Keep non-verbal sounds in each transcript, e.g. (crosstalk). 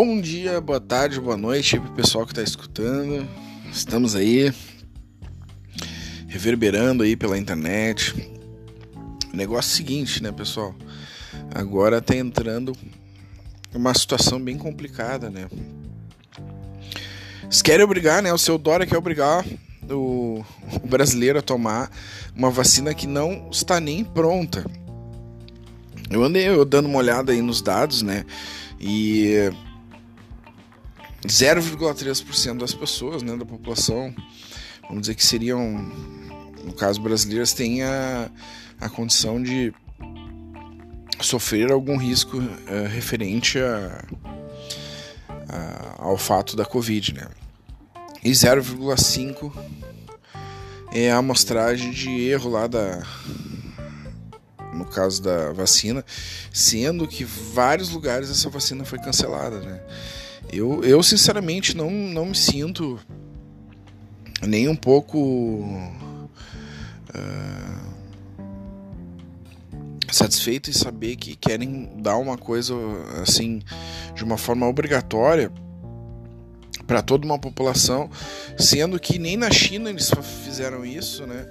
Bom dia, boa tarde, boa noite para o pessoal que está escutando. Estamos aí reverberando aí pela internet. Negócio é seguinte, né, pessoal? Agora tá entrando uma situação bem complicada, né? Eles querem obrigar, né? O seu Dória quer obrigar o, o brasileiro a tomar uma vacina que não está nem pronta. Eu andei eu dando uma olhada aí nos dados, né? E 0,3% das pessoas, né, da população, vamos dizer que seriam, no caso brasileiras, têm a, a condição de sofrer algum risco uh, referente a, a, ao fato da Covid, né? E 0,5 é a amostragem de erro lá da no caso da vacina, sendo que vários lugares essa vacina foi cancelada, né? Eu, eu sinceramente não, não me sinto nem um pouco uh, satisfeito em saber que querem dar uma coisa assim de uma forma obrigatória para toda uma população, sendo que nem na China eles fizeram isso, né?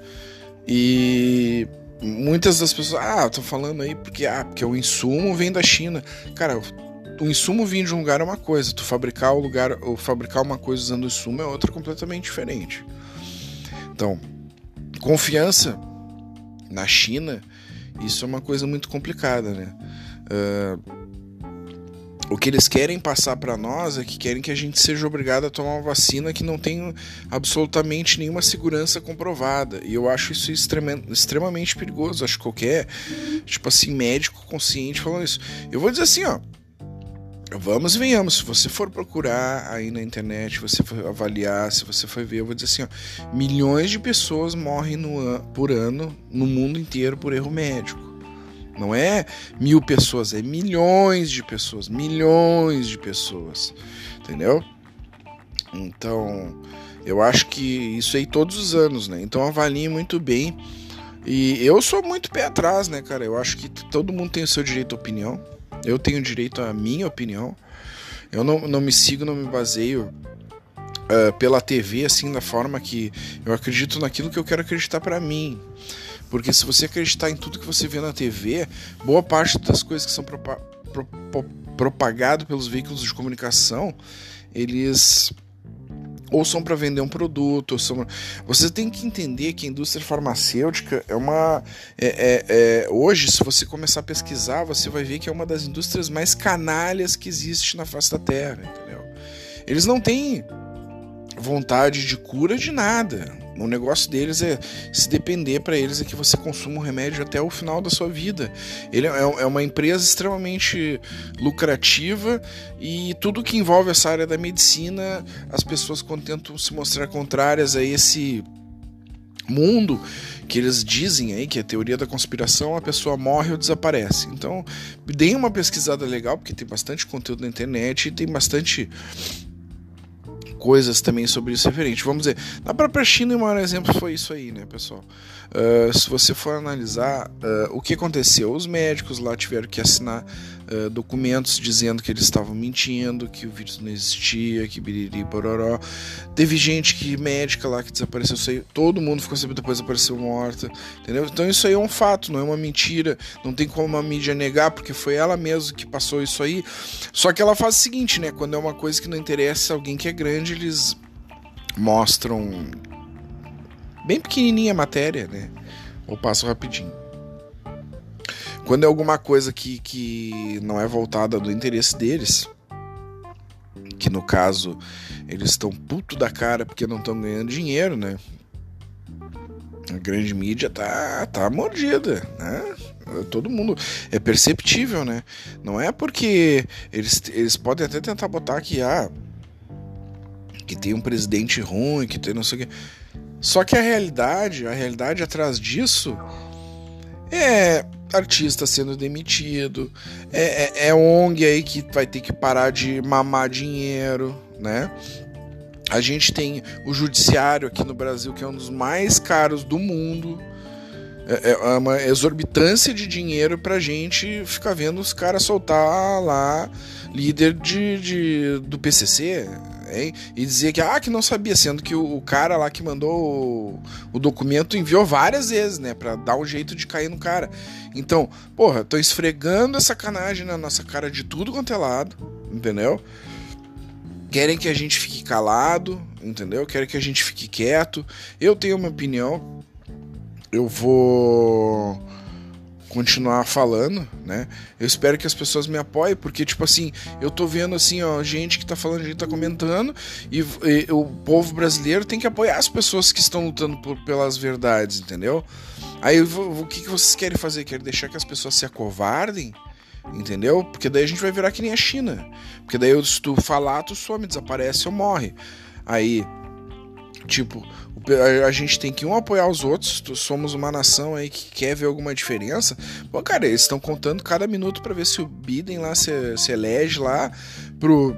E muitas das pessoas, ah, tô falando aí porque ah, porque o insumo vem da China. Cara, o insumo vir de um lugar é uma coisa, tu fabricar o lugar, ou fabricar uma coisa usando o insumo é outra completamente diferente. Então, confiança na China, isso é uma coisa muito complicada, né? Uh, o que eles querem passar para nós é que querem que a gente seja obrigado a tomar uma vacina que não tem absolutamente nenhuma segurança comprovada. E eu acho isso extremamente perigoso. Acho que qualquer, tipo assim, médico consciente falando isso. Eu vou dizer assim, ó. Vamos e venhamos. Se você for procurar aí na internet, você for avaliar, se você for ver, eu vou dizer assim: ó, milhões de pessoas morrem no, por ano no mundo inteiro por erro médico. Não é mil pessoas, é milhões de pessoas, milhões de pessoas, entendeu? Então, eu acho que isso aí todos os anos, né? Então avalie muito bem. E eu sou muito pé atrás, né, cara? Eu acho que todo mundo tem o seu direito à opinião. Eu tenho direito à minha opinião. Eu não, não me sigo, não me baseio uh, pela TV, assim, da forma que eu acredito naquilo que eu quero acreditar para mim. Porque se você acreditar em tudo que você vê na TV, boa parte das coisas que são propa pro propagado pelos veículos de comunicação, eles ou são para vender um produto, são... você tem que entender que a indústria farmacêutica é uma é, é, é... hoje, se você começar a pesquisar, você vai ver que é uma das indústrias mais canalhas que existe na face da Terra, entendeu? Eles não têm vontade de cura de nada. O negócio deles é se depender para eles é que você consuma o remédio até o final da sua vida. Ele é, é uma empresa extremamente lucrativa e tudo que envolve essa área da medicina, as pessoas tentam se mostrar contrárias a esse mundo que eles dizem aí que é a teoria da conspiração, a pessoa morre ou desaparece. Então, deem uma pesquisada legal, porque tem bastante conteúdo na internet e tem bastante coisas também sobre isso referente. Vamos dizer, na própria China, o maior exemplo foi isso aí, né, pessoal? Uh, se você for analisar uh, o que aconteceu, os médicos lá tiveram que assinar uh, documentos dizendo que eles estavam mentindo, que o vírus não existia, que biriri bororó. Teve gente que médica lá que desapareceu, sei, todo mundo ficou sabendo depois apareceu morta, entendeu? Então isso aí é um fato, não é uma mentira, não tem como a mídia negar, porque foi ela mesma que passou isso aí. Só que ela faz o seguinte, né? Quando é uma coisa que não interessa alguém que é grande, eles mostram bem pequenininha a matéria, né? Ou passo rapidinho. Quando é alguma coisa que, que não é voltada do interesse deles, que no caso eles estão puto da cara porque não estão ganhando dinheiro, né? A grande mídia tá, tá mordida, né? Todo mundo é perceptível, né? Não é porque eles, eles podem até tentar botar que ah, que tem um presidente ruim, que tem não sei o que. Só que a realidade, a realidade atrás disso é artista sendo demitido, é, é, é ONG aí que vai ter que parar de mamar dinheiro, né? A gente tem o judiciário aqui no Brasil, que é um dos mais caros do mundo, é, é uma exorbitância de dinheiro pra gente ficar vendo os caras soltar lá líder de, de do PCC hein? e dizer que ah que não sabia sendo que o, o cara lá que mandou o, o, documento enviou várias vezes né para dar um jeito de cair no cara. Então porra tô esfregando essa sacanagem na nossa cara de tudo quanto é lado entendeu? Querem que a gente fique calado entendeu? Querem que a gente fique quieto. Eu tenho uma opinião eu vou continuar falando, né? Eu espero que as pessoas me apoiem, porque, tipo assim, eu tô vendo, assim, ó, gente que tá falando, gente tá comentando, e, e o povo brasileiro tem que apoiar as pessoas que estão lutando por, pelas verdades, entendeu? Aí, o que, que vocês querem fazer? Querem deixar que as pessoas se acovardem? Entendeu? Porque daí a gente vai virar que nem a China. Porque daí, se tu falar, tu some, desaparece ou morre. Aí, tipo, a gente tem que um apoiar os outros. Somos uma nação aí que quer ver alguma diferença. Pô, cara, eles estão contando cada minuto para ver se o Biden lá se, se elege lá pro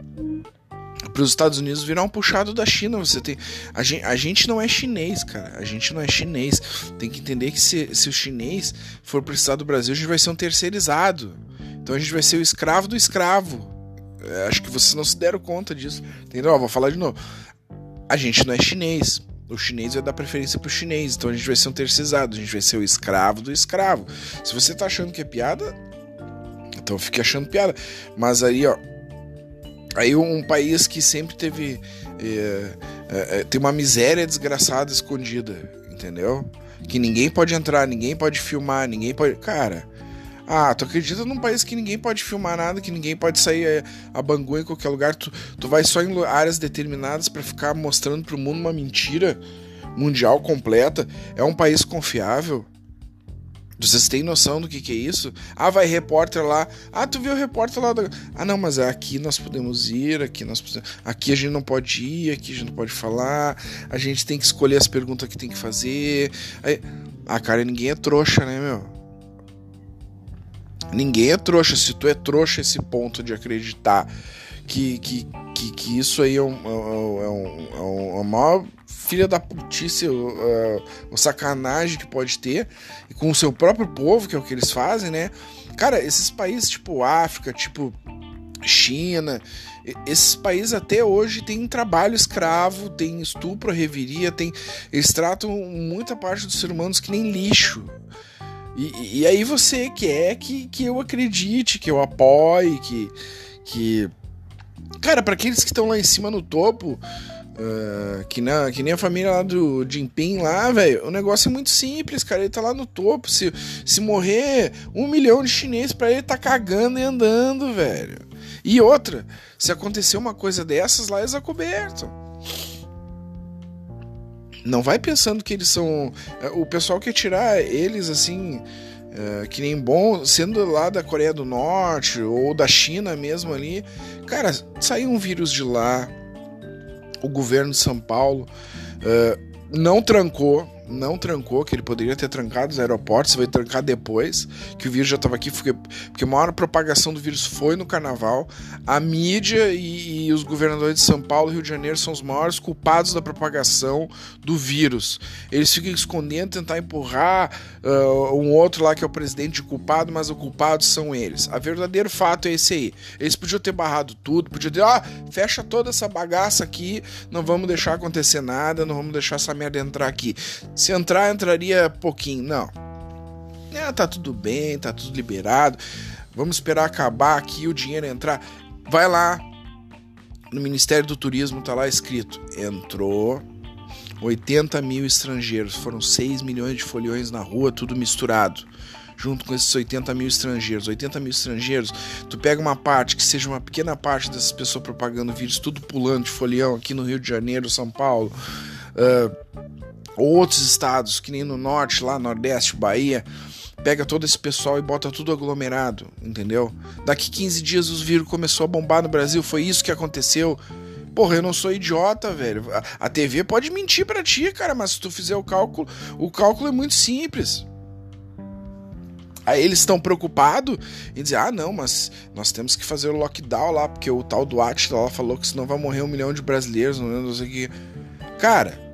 para os Estados Unidos virar um puxado da China. Você tem a gente, a gente não é chinês, cara. A gente não é chinês. Tem que entender que se, se o chinês for precisar do Brasil, a gente vai ser um terceirizado. Então a gente vai ser o escravo do escravo. É, acho que vocês não se deram conta disso. Entendeu? Ó, vou falar de novo. A gente não é chinês o chinês vai dar preferência pro chinês, então a gente vai ser um terceirizado, a gente vai ser o escravo do escravo. Se você tá achando que é piada, então fique achando piada. Mas aí, ó, aí um país que sempre teve é, é, tem uma miséria desgraçada escondida, entendeu? Que ninguém pode entrar, ninguém pode filmar, ninguém pode, cara. Ah, tu acredita num país que ninguém pode filmar nada, que ninguém pode sair é, a Bangu em qualquer lugar, tu, tu vai só em áreas determinadas para ficar mostrando pro mundo uma mentira mundial completa? É um país confiável? Vocês têm noção do que, que é isso? Ah, vai repórter lá. Ah, tu viu o repórter lá? Da... Ah, não, mas aqui nós podemos ir, aqui nós podemos... aqui a gente não pode ir, aqui a gente não pode falar. A gente tem que escolher as perguntas que tem que fazer. Aí... Ah, cara, ninguém é trouxa, né, meu? Ninguém é trouxa. Se tu é trouxa esse ponto de acreditar que, que, que, que isso aí é, um, é, um, é, um, é uma maior filha da putice, uh, o sacanagem que pode ter, e com o seu próprio povo, que é o que eles fazem, né? Cara, esses países tipo África, tipo China, esses países até hoje têm trabalho escravo, tem estupro, reviria, tem, eles tratam muita parte dos seres humanos que nem lixo. E, e aí você quer que, que eu acredite, que eu apoie, que. que... Cara, para aqueles que estão lá em cima no topo, uh, que, na, que nem a família lá do Jinping lá, velho, o negócio é muito simples, cara. Ele tá lá no topo. Se, se morrer um milhão de chineses para ele, tá cagando e andando, velho. E outra, se acontecer uma coisa dessas lá, eles acobertam. Não vai pensando que eles são. É, o pessoal quer tirar eles assim. É, que nem bom, sendo lá da Coreia do Norte ou da China mesmo ali. Cara, saiu um vírus de lá. O governo de São Paulo é, não trancou não trancou, que ele poderia ter trancado os aeroportos, vai trancar depois, que o vírus já estava aqui, porque, porque a maior propagação do vírus foi no carnaval. A mídia e, e, os governadores de São Paulo e Rio de Janeiro são os maiores culpados da propagação do vírus. Eles ficam escondendo, tentar empurrar uh, um outro lá que é o presidente culpado, mas os culpados são eles. A verdadeiro fato é esse aí. Eles podiam ter barrado tudo, podiam ter, ah, fecha toda essa bagaça aqui, não vamos deixar acontecer nada, não vamos deixar essa merda entrar aqui. Se entrar, entraria pouquinho. Não. É, tá tudo bem, tá tudo liberado. Vamos esperar acabar aqui o dinheiro entrar. Vai lá no Ministério do Turismo, tá lá escrito: entrou 80 mil estrangeiros. Foram 6 milhões de foliões na rua, tudo misturado. Junto com esses 80 mil estrangeiros. 80 mil estrangeiros, tu pega uma parte que seja uma pequena parte dessas pessoas propagando vírus, tudo pulando de folião aqui no Rio de Janeiro, São Paulo. Uh, outros estados, que nem no norte, lá, nordeste, Bahia, pega todo esse pessoal e bota tudo aglomerado, entendeu? Daqui 15 dias os vírus começou a bombar no Brasil, foi isso que aconteceu. Porra, eu não sou idiota, velho. A TV pode mentir para ti, cara, mas se tu fizer o cálculo, o cálculo é muito simples. Aí eles estão preocupados em dizer: ah, não, mas nós temos que fazer o lockdown lá, porque o tal do Atila lá falou que senão vai morrer um milhão de brasileiros, não sei o que. Cara,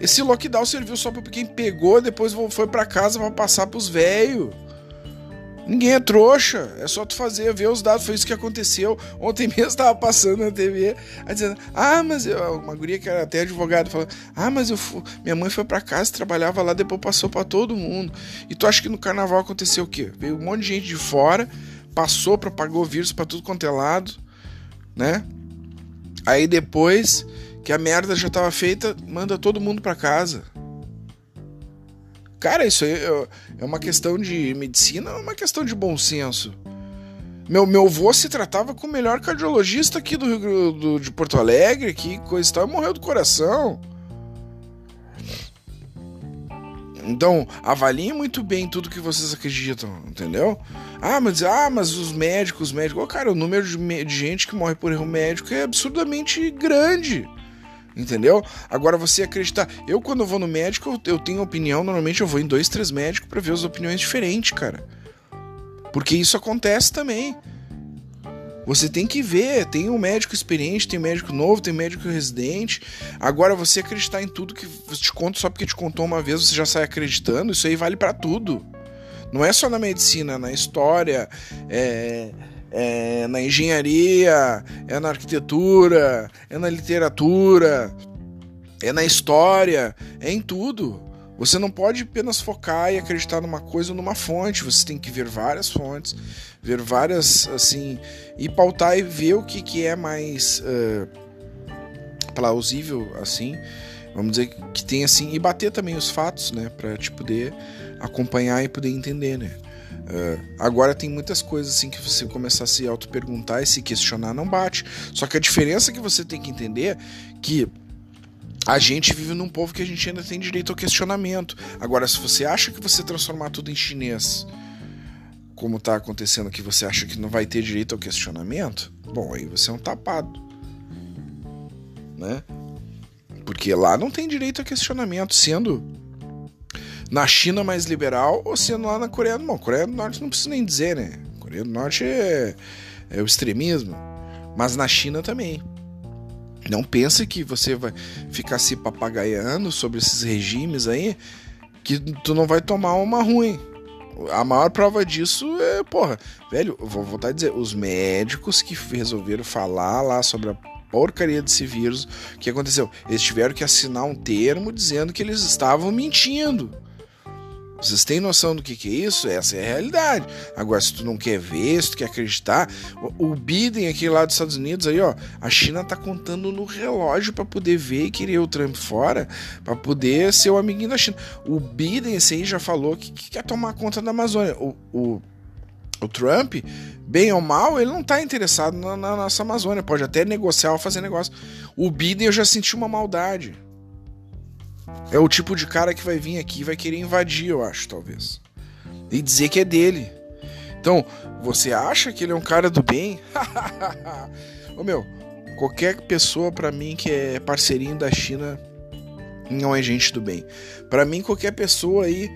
Esse lockdown serviu só para quem pegou, depois foi para casa para passar pros velhos. Ninguém é trouxa, é só tu fazer, ver os dados, foi isso que aconteceu. Ontem (laughs) mesmo estava passando na TV, dizendo, ah, mas eu, uma guria que era até advogado, falando, ah, mas eu minha mãe foi para casa, trabalhava lá, depois passou para todo mundo. E tu acha que no carnaval aconteceu o quê? Veio um monte de gente de fora, passou, propagou vírus para tudo quanto é lado, né? Aí depois que a merda já estava feita, manda todo mundo para casa. Cara, isso aí é uma questão de medicina, é uma questão de bom senso. Meu, meu avô se tratava com o melhor cardiologista aqui do Rio do, de Porto Alegre, que coisa e tal, e morreu do coração. Então, avaliem muito bem tudo que vocês acreditam, entendeu? Ah, mas, ah, mas os médicos, os médicos. Oh, cara, o número de, de gente que morre por erro médico é absurdamente grande. Entendeu? Agora você acreditar. Eu, quando vou no médico, eu, tenho opinião. Normalmente eu vou em dois, três médicos para ver as opiniões diferentes, cara. Porque isso acontece também. Você tem que ver, tem um médico experiente, tem um médico novo, tem um médico residente. Agora você acreditar em tudo que te conta só porque te contou uma vez, você já sai acreditando, isso aí vale para tudo. Não é só na medicina, na história, é, é na engenharia, é na arquitetura, é na literatura, é na história, é em tudo. Você não pode apenas focar e acreditar numa coisa ou numa fonte, você tem que ver várias fontes, ver várias, assim, e pautar e ver o que, que é mais uh, plausível, assim, vamos dizer que tem assim, e bater também os fatos, né, para te poder acompanhar e poder entender, né. Uh, agora tem muitas coisas assim que você começar a se auto-perguntar e se questionar não bate. Só que a diferença que você tem que entender que a gente vive num povo que a gente ainda tem direito ao questionamento. Agora, se você acha que você transformar tudo em chinês, como está acontecendo aqui, você acha que não vai ter direito ao questionamento, bom, aí você é um tapado. Né? Porque lá não tem direito a questionamento, sendo na China mais liberal ou sendo lá na Coreia do Norte. Coreia do Norte não precisa nem dizer, né? Coreia do Norte é, é o extremismo. Mas na China também. Não pense que você vai ficar se papagaiando sobre esses regimes aí, que tu não vai tomar uma ruim. A maior prova disso é, porra, velho, vou voltar a dizer, os médicos que resolveram falar lá sobre a porcaria desse vírus, o que aconteceu? Eles tiveram que assinar um termo dizendo que eles estavam mentindo. Vocês têm noção do que, que é isso? Essa é a realidade. Agora, se tu não quer ver, se tu quer acreditar, o, Biden aqui lá dos Estados Unidos aí, ó, a China tá contando no relógio para poder ver e querer o Trump fora, para poder ser o amiguinho da China. O Biden esse aí já falou que, que quer tomar conta da Amazônia. O, o, o Trump, bem ou mal, ele não tá interessado na, na nossa Amazônia. Pode até negociar ou fazer negócio. O Biden eu já senti uma maldade. É o tipo de cara que vai vir aqui e vai querer invadir, eu acho, talvez. E dizer que é dele. Então, você acha que ele é um cara do bem? (laughs) Ô meu, qualquer pessoa para mim que é parceirinho da China não é gente do bem. Para mim, qualquer pessoa aí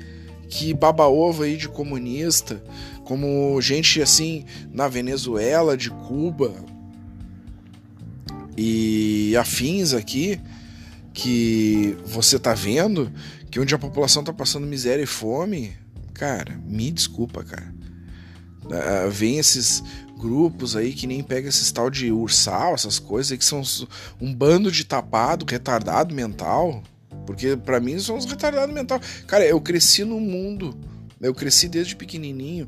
que baba ovo aí de comunista, como gente assim na Venezuela, de Cuba e afins aqui, que você tá vendo, que onde a população tá passando miséria e fome, cara, me desculpa, cara. Uh, vem esses grupos aí que nem pega esses tal de ursal, essas coisas que são um bando de tapado, retardado mental. Porque para mim são uns retardados mental. Cara, eu cresci no mundo, eu cresci desde pequenininho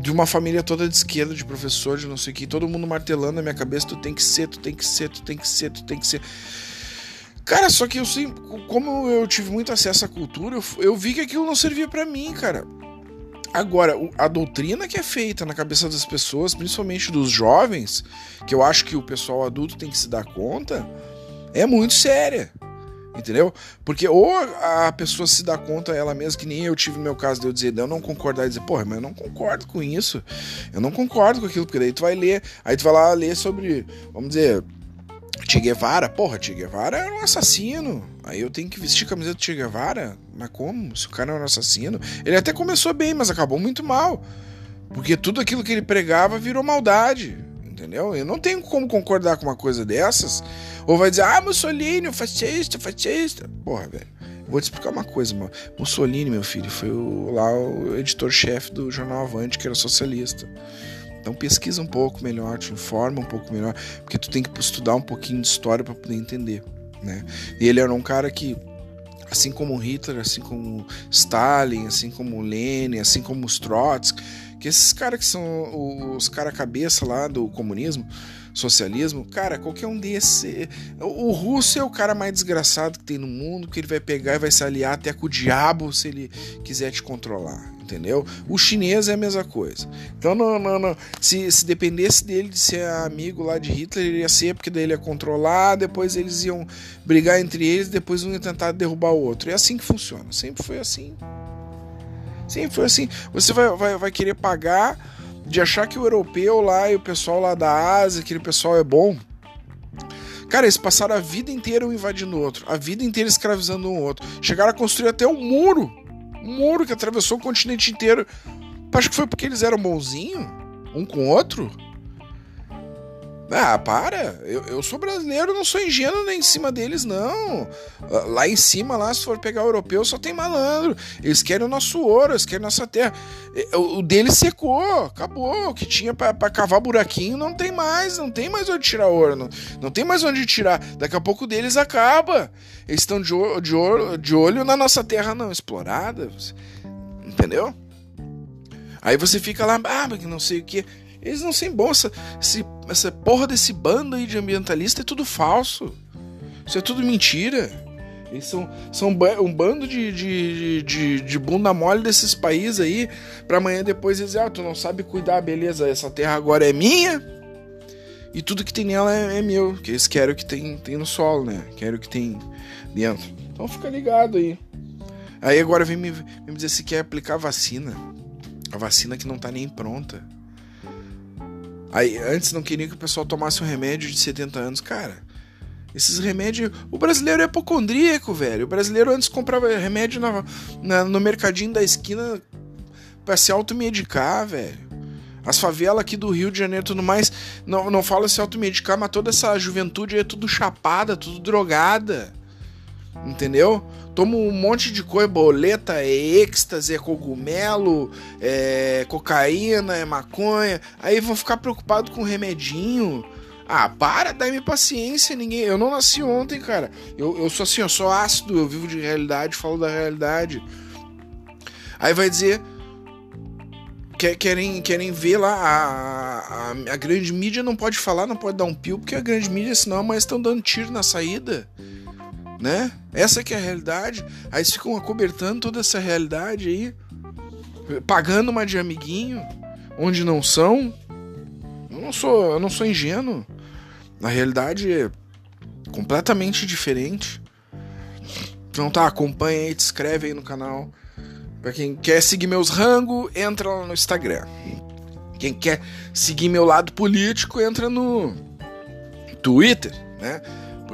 de uma família toda de esquerda, de professor, de não sei o que, todo mundo martelando na minha cabeça, tu tem que ser, tu tem que ser, tu tem que ser, tu tem que ser. Cara, só que eu sei, como eu tive muito acesso à cultura, eu, eu vi que aquilo não servia para mim, cara. Agora, a doutrina que é feita na cabeça das pessoas, principalmente dos jovens, que eu acho que o pessoal adulto tem que se dar conta, é muito séria. Entendeu? Porque ou a pessoa se dá conta ela mesma, que nem eu tive meu caso de eu dizer, eu não concordar e dizer, porra, mas eu não concordo com isso. Eu não concordo com aquilo, porque daí tu vai ler, aí tu vai lá ler sobre, vamos dizer, Che Guevara, porra, Che Guevara era um assassino. Aí eu tenho que vestir camiseta do Che Guevara? Mas como? Se o cara era um assassino. Ele até começou bem, mas acabou muito mal. Porque tudo aquilo que ele pregava virou maldade. entendeu? Eu não tenho como concordar com uma coisa dessas. Ou vai dizer, ah, Mussolini, fascista, fascista. Porra, velho. Vou te explicar uma coisa, mano. Mussolini, meu filho, foi o, lá o editor-chefe do jornal Avante, que era socialista. Então pesquisa um pouco melhor, te informa um pouco melhor, porque tu tem que estudar um pouquinho de história para poder entender, né? E ele era um cara que assim como Hitler, assim como Stalin, assim como Lenin, assim como os Trotsky, que esses caras que são os cara cabeça lá do comunismo, socialismo, cara, qualquer um desses. O russo é o cara mais desgraçado que tem no mundo, que ele vai pegar e vai se aliar até com o diabo se ele quiser te controlar, entendeu? O chinês é a mesma coisa. Então, não, não, não. Se, se dependesse dele de ser amigo lá de Hitler, ele ia ser, porque daí ele ia controlar, depois eles iam brigar entre eles, depois um ia tentar derrubar o outro. É assim que funciona. Sempre foi assim. Sempre foi assim. Você vai, vai, vai querer pagar de achar que o europeu lá e o pessoal lá da Ásia, aquele pessoal é bom. Cara, eles passaram a vida inteira um invadindo o outro, a vida inteira escravizando um outro. Chegaram a construir até um muro. Um muro que atravessou o continente inteiro. Acho que foi porque eles eram bonzinhos, um com o outro. Ah, para! Eu, eu sou brasileiro, não sou ingênuo nem em cima deles, não. Lá em cima, lá, se for pegar o europeu, só tem malandro. Eles querem o nosso ouro, eles querem nossa terra. O, o deles secou, acabou. O que tinha para cavar buraquinho não tem mais, não tem mais onde tirar ouro, não, não tem mais onde tirar. Daqui a pouco deles acaba. Eles estão de, de, de olho na nossa terra não explorada. Entendeu? Aí você fica lá, ah, não sei o que. Eles não bons. Essa, esse, essa porra desse bando aí de ambientalista é tudo falso. Isso é tudo mentira. Eles são, são um bando de, de, de, de bunda mole desses países aí. Pra amanhã depois eles Ah, tu não sabe cuidar, beleza. Essa terra agora é minha. E tudo que tem nela é, é meu. Que eles querem o que tem, tem no solo, né? Querem o que tem dentro. Então fica ligado aí. Aí agora vem me, vem me dizer se quer aplicar vacina. A vacina que não tá nem pronta. Aí, antes não queria que o pessoal tomasse um remédio de 70 anos. Cara, esses remédios. O brasileiro é apocondríaco, velho. O brasileiro antes comprava remédio na, na, no mercadinho da esquina pra se automedicar, velho. As favelas aqui do Rio de Janeiro tudo mais. Não, não fala se automedicar, mas toda essa juventude é tudo chapada, tudo drogada. Entendeu? Toma um monte de coisa, boleta, é êxtase, é cogumelo, é cocaína, é maconha. Aí vão ficar preocupados com remedinho. Ah, para, dá-me paciência, ninguém. Eu não nasci ontem, cara. Eu, eu sou assim, eu sou ácido, eu vivo de realidade, falo da realidade. Aí vai dizer. Querem, querem ver lá a, a, a grande mídia não pode falar, não pode dar um pio, porque a grande mídia, senão, mas estão dando tiro na saída né? Essa que é a realidade. Aí eles ficam acobertando toda essa realidade aí, pagando uma de amiguinho, onde não são. Eu não sou, eu não sou ingênuo. Na realidade é completamente diferente. Então tá, acompanha aí, te inscreve aí no canal. Pra quem quer seguir meus rangos, entra lá no Instagram. Quem quer seguir meu lado político, entra no Twitter, né?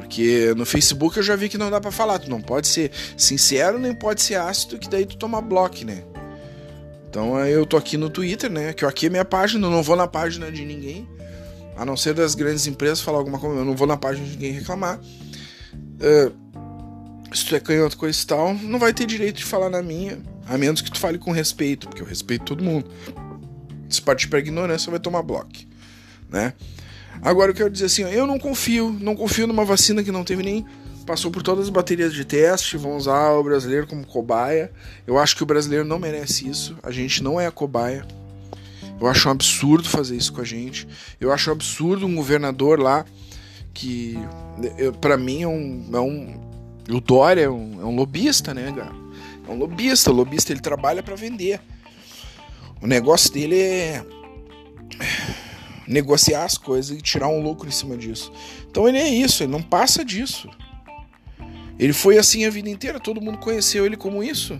Porque no Facebook eu já vi que não dá para falar. Tu não pode ser sincero nem pode ser ácido, que daí tu toma bloco, né? Então eu tô aqui no Twitter, né? Que aqui é minha página, eu não vou na página de ninguém. A não ser das grandes empresas falar alguma coisa, eu não vou na página de ninguém reclamar. Uh, se tu é canhoto, coisa e tal, não vai ter direito de falar na minha. A menos que tu fale com respeito, porque eu respeito todo mundo. Se partir pra ignorância, vai tomar bloco, né? Agora eu quero dizer assim, eu não confio, não confio numa vacina que não teve nem passou por todas as baterias de teste, vão usar o brasileiro como cobaia. Eu acho que o brasileiro não merece isso. A gente não é a cobaia. Eu acho um absurdo fazer isso com a gente. Eu acho um absurdo um governador lá que para mim é um, é um o Dória é um, é um lobista, né, cara? É um lobista, o lobista ele trabalha para vender. O negócio dele é negociar as coisas e tirar um lucro em cima disso. Então ele é isso, ele não passa disso. Ele foi assim a vida inteira, todo mundo conheceu ele como isso.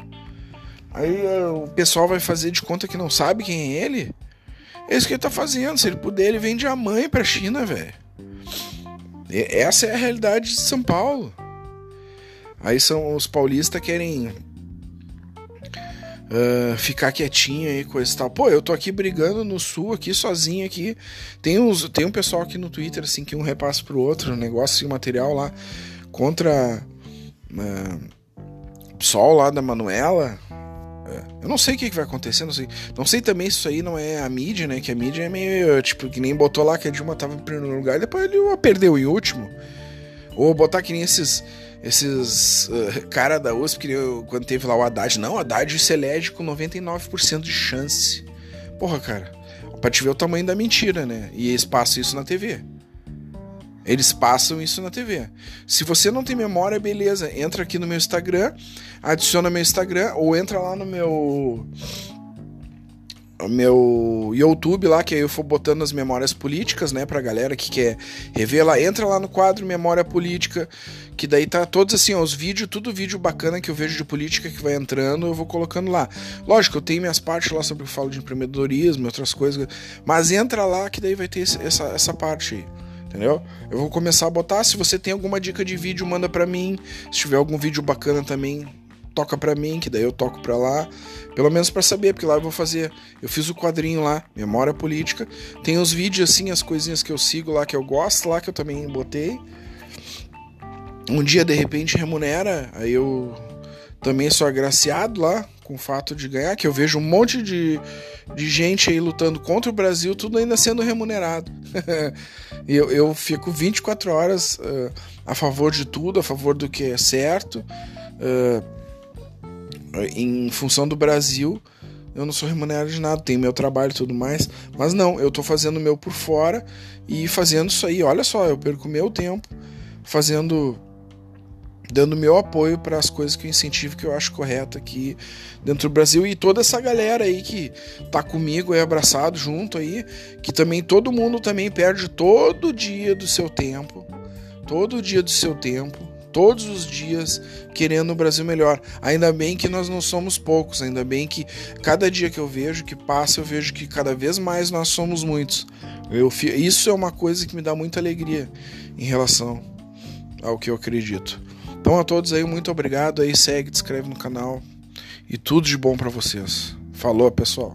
Aí é, o pessoal vai fazer de conta que não sabe quem é ele. É isso que ele tá fazendo. Se ele puder, ele vende a mãe pra China, velho. Essa é a realidade de São Paulo. Aí são os paulistas querem Uh, ficar quietinho aí, coisa e tal. Pô, eu tô aqui brigando no sul, aqui sozinho aqui. Tem, uns, tem um pessoal aqui no Twitter, assim, que um repassa pro outro, um negócio, material lá contra uh, o PSOL lá da Manuela. Uh, eu não sei o que, que vai acontecer, não sei. Não sei também se isso aí não é a mídia, né? Que a mídia é meio, tipo, que nem botou lá que a Dilma tava em primeiro lugar e depois ele perdeu em último. Ou botar que nem esses esses uh, cara da USP, que eu, quando teve lá o Haddad, não, o Haddad se elege com 99% de chance. Porra, cara, pra te ver o tamanho da mentira, né? E eles passam isso na TV. Eles passam isso na TV. Se você não tem memória, beleza, entra aqui no meu Instagram, adiciona meu Instagram, ou entra lá no meu meu YouTube lá, que aí eu for botando as memórias políticas, né, pra galera que quer rever lá, entra lá no quadro Memória Política, que daí tá todos assim, ó, os vídeos, tudo vídeo bacana que eu vejo de política que vai entrando, eu vou colocando lá. Lógico, eu tenho minhas partes lá sobre o que eu falo de empreendedorismo outras coisas, mas entra lá que daí vai ter essa, essa parte aí. Entendeu? Eu vou começar a botar. Se você tem alguma dica de vídeo, manda para mim. Se tiver algum vídeo bacana também, toca para mim, que daí eu toco para lá, pelo menos para saber, porque lá eu vou fazer. Eu fiz o quadrinho lá, Memória Política. Tem os vídeos assim, as coisinhas que eu sigo lá que eu gosto lá que eu também botei. Um dia de repente remunera, aí eu também sou agraciado lá com o fato de ganhar, que eu vejo um monte de, de gente aí lutando contra o Brasil, tudo ainda sendo remunerado. (laughs) eu, eu fico 24 horas uh, a favor de tudo, a favor do que é certo. Uh, em função do Brasil, eu não sou remunerado de nada, tenho meu trabalho e tudo mais, mas não, eu tô fazendo o meu por fora e fazendo isso aí. Olha só, eu perco meu tempo fazendo dando meu apoio para as coisas que eu incentivo que eu acho correto aqui dentro do Brasil e toda essa galera aí que tá comigo é abraçado junto aí, que também todo mundo também perde todo dia do seu tempo, todo dia do seu tempo todos os dias querendo o Brasil melhor. Ainda bem que nós não somos poucos, ainda bem que cada dia que eu vejo que passa, eu vejo que cada vez mais nós somos muitos. Eu, isso é uma coisa que me dá muita alegria em relação ao que eu acredito. Então a todos aí, muito obrigado aí, segue, se inscreve no canal e tudo de bom para vocês. Falou, pessoal.